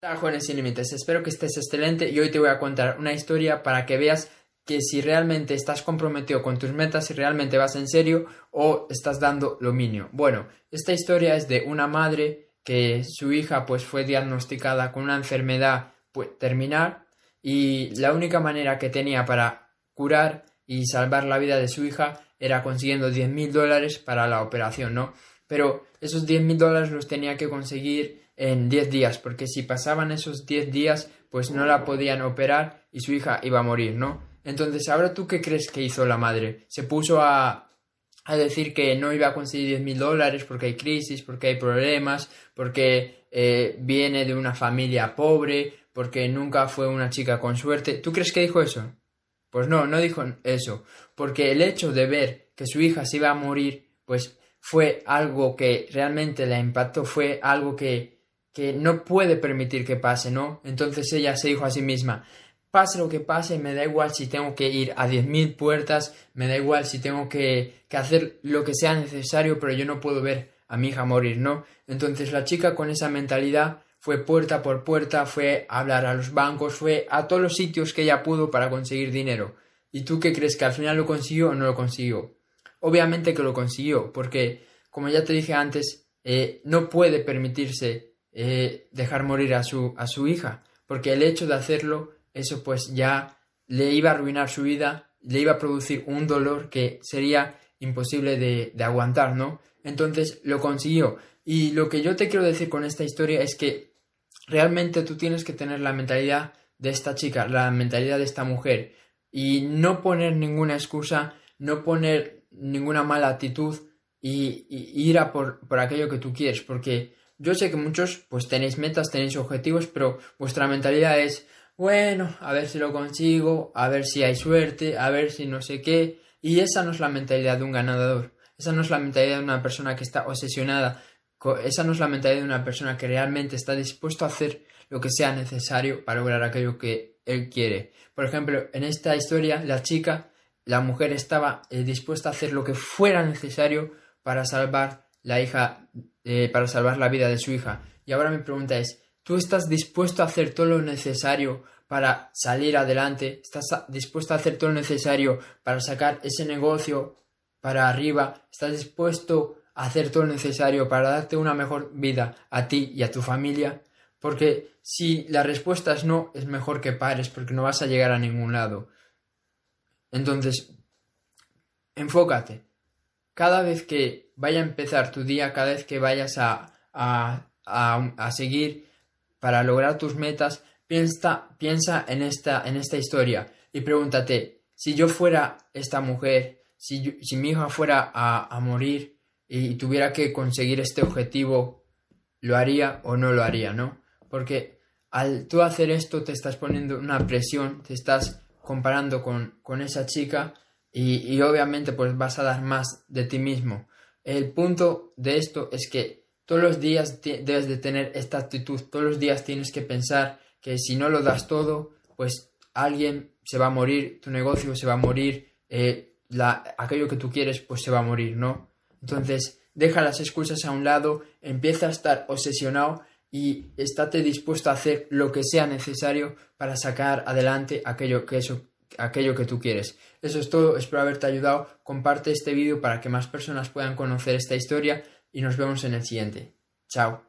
Hola jóvenes sin límites, espero que estés excelente y hoy te voy a contar una historia para que veas que si realmente estás comprometido con tus metas, si realmente vas en serio o estás dando lo mínimo. Bueno, esta historia es de una madre que su hija pues fue diagnosticada con una enfermedad pues, terminal y la única manera que tenía para curar y salvar la vida de su hija era consiguiendo 10 mil dólares para la operación, ¿no? Pero esos 10 mil dólares los tenía que conseguir en 10 días, porque si pasaban esos 10 días, pues no la podían operar y su hija iba a morir, ¿no? Entonces, ahora tú qué crees que hizo la madre? Se puso a, a decir que no iba a conseguir 10 mil dólares porque hay crisis, porque hay problemas, porque eh, viene de una familia pobre, porque nunca fue una chica con suerte. ¿Tú crees que dijo eso? Pues no, no dijo eso, porque el hecho de ver que su hija se iba a morir, pues fue algo que realmente la impactó, fue algo que que no puede permitir que pase, ¿no? Entonces ella se dijo a sí misma, pase lo que pase, me da igual si tengo que ir a 10.000 puertas, me da igual si tengo que, que hacer lo que sea necesario, pero yo no puedo ver a mi hija morir, ¿no? Entonces la chica con esa mentalidad fue puerta por puerta, fue a hablar a los bancos, fue a todos los sitios que ella pudo para conseguir dinero. ¿Y tú qué crees que al final lo consiguió o no lo consiguió? Obviamente que lo consiguió, porque, como ya te dije antes, eh, no puede permitirse eh, dejar morir a su, a su hija, porque el hecho de hacerlo, eso pues ya le iba a arruinar su vida, le iba a producir un dolor que sería imposible de, de aguantar, ¿no? Entonces lo consiguió. Y lo que yo te quiero decir con esta historia es que realmente tú tienes que tener la mentalidad de esta chica, la mentalidad de esta mujer, y no poner ninguna excusa, no poner ninguna mala actitud y, y ir a por, por aquello que tú quieres, porque yo sé que muchos pues tenéis metas, tenéis objetivos, pero vuestra mentalidad es, bueno, a ver si lo consigo, a ver si hay suerte, a ver si no sé qué. Y esa no es la mentalidad de un ganador. Esa no es la mentalidad de una persona que está obsesionada. Esa no es la mentalidad de una persona que realmente está dispuesto a hacer lo que sea necesario para lograr aquello que él quiere. Por ejemplo, en esta historia, la chica, la mujer estaba eh, dispuesta a hacer lo que fuera necesario para salvar la hija eh, para salvar la vida de su hija. Y ahora mi pregunta es, ¿tú estás dispuesto a hacer todo lo necesario para salir adelante? ¿Estás dispuesto a hacer todo lo necesario para sacar ese negocio para arriba? ¿Estás dispuesto a hacer todo lo necesario para darte una mejor vida a ti y a tu familia? Porque si la respuesta es no, es mejor que pares porque no vas a llegar a ningún lado. Entonces, enfócate. Cada vez que vaya a empezar tu día, cada vez que vayas a, a, a, seguir para lograr tus metas, piensa, piensa en, esta, en esta historia y pregúntate, si yo fuera esta mujer, si, si mi hija fuera a, a morir y tuviera que conseguir este objetivo, ¿lo haría o no lo haría, no? Porque al tú hacer esto te estás poniendo una presión, te estás comparando con, con esa chica y, y, obviamente pues vas a dar más de ti mismo. El punto de esto es que todos los días debes de tener esta actitud, todos los días tienes que pensar que si no lo das todo, pues alguien se va a morir, tu negocio se va a morir, eh, la, aquello que tú quieres pues se va a morir, ¿no? Entonces deja las excusas a un lado, empieza a estar obsesionado y estate dispuesto a hacer lo que sea necesario para sacar adelante aquello que eso aquello que tú quieres. Eso es todo, espero haberte ayudado. Comparte este vídeo para que más personas puedan conocer esta historia y nos vemos en el siguiente. Chao.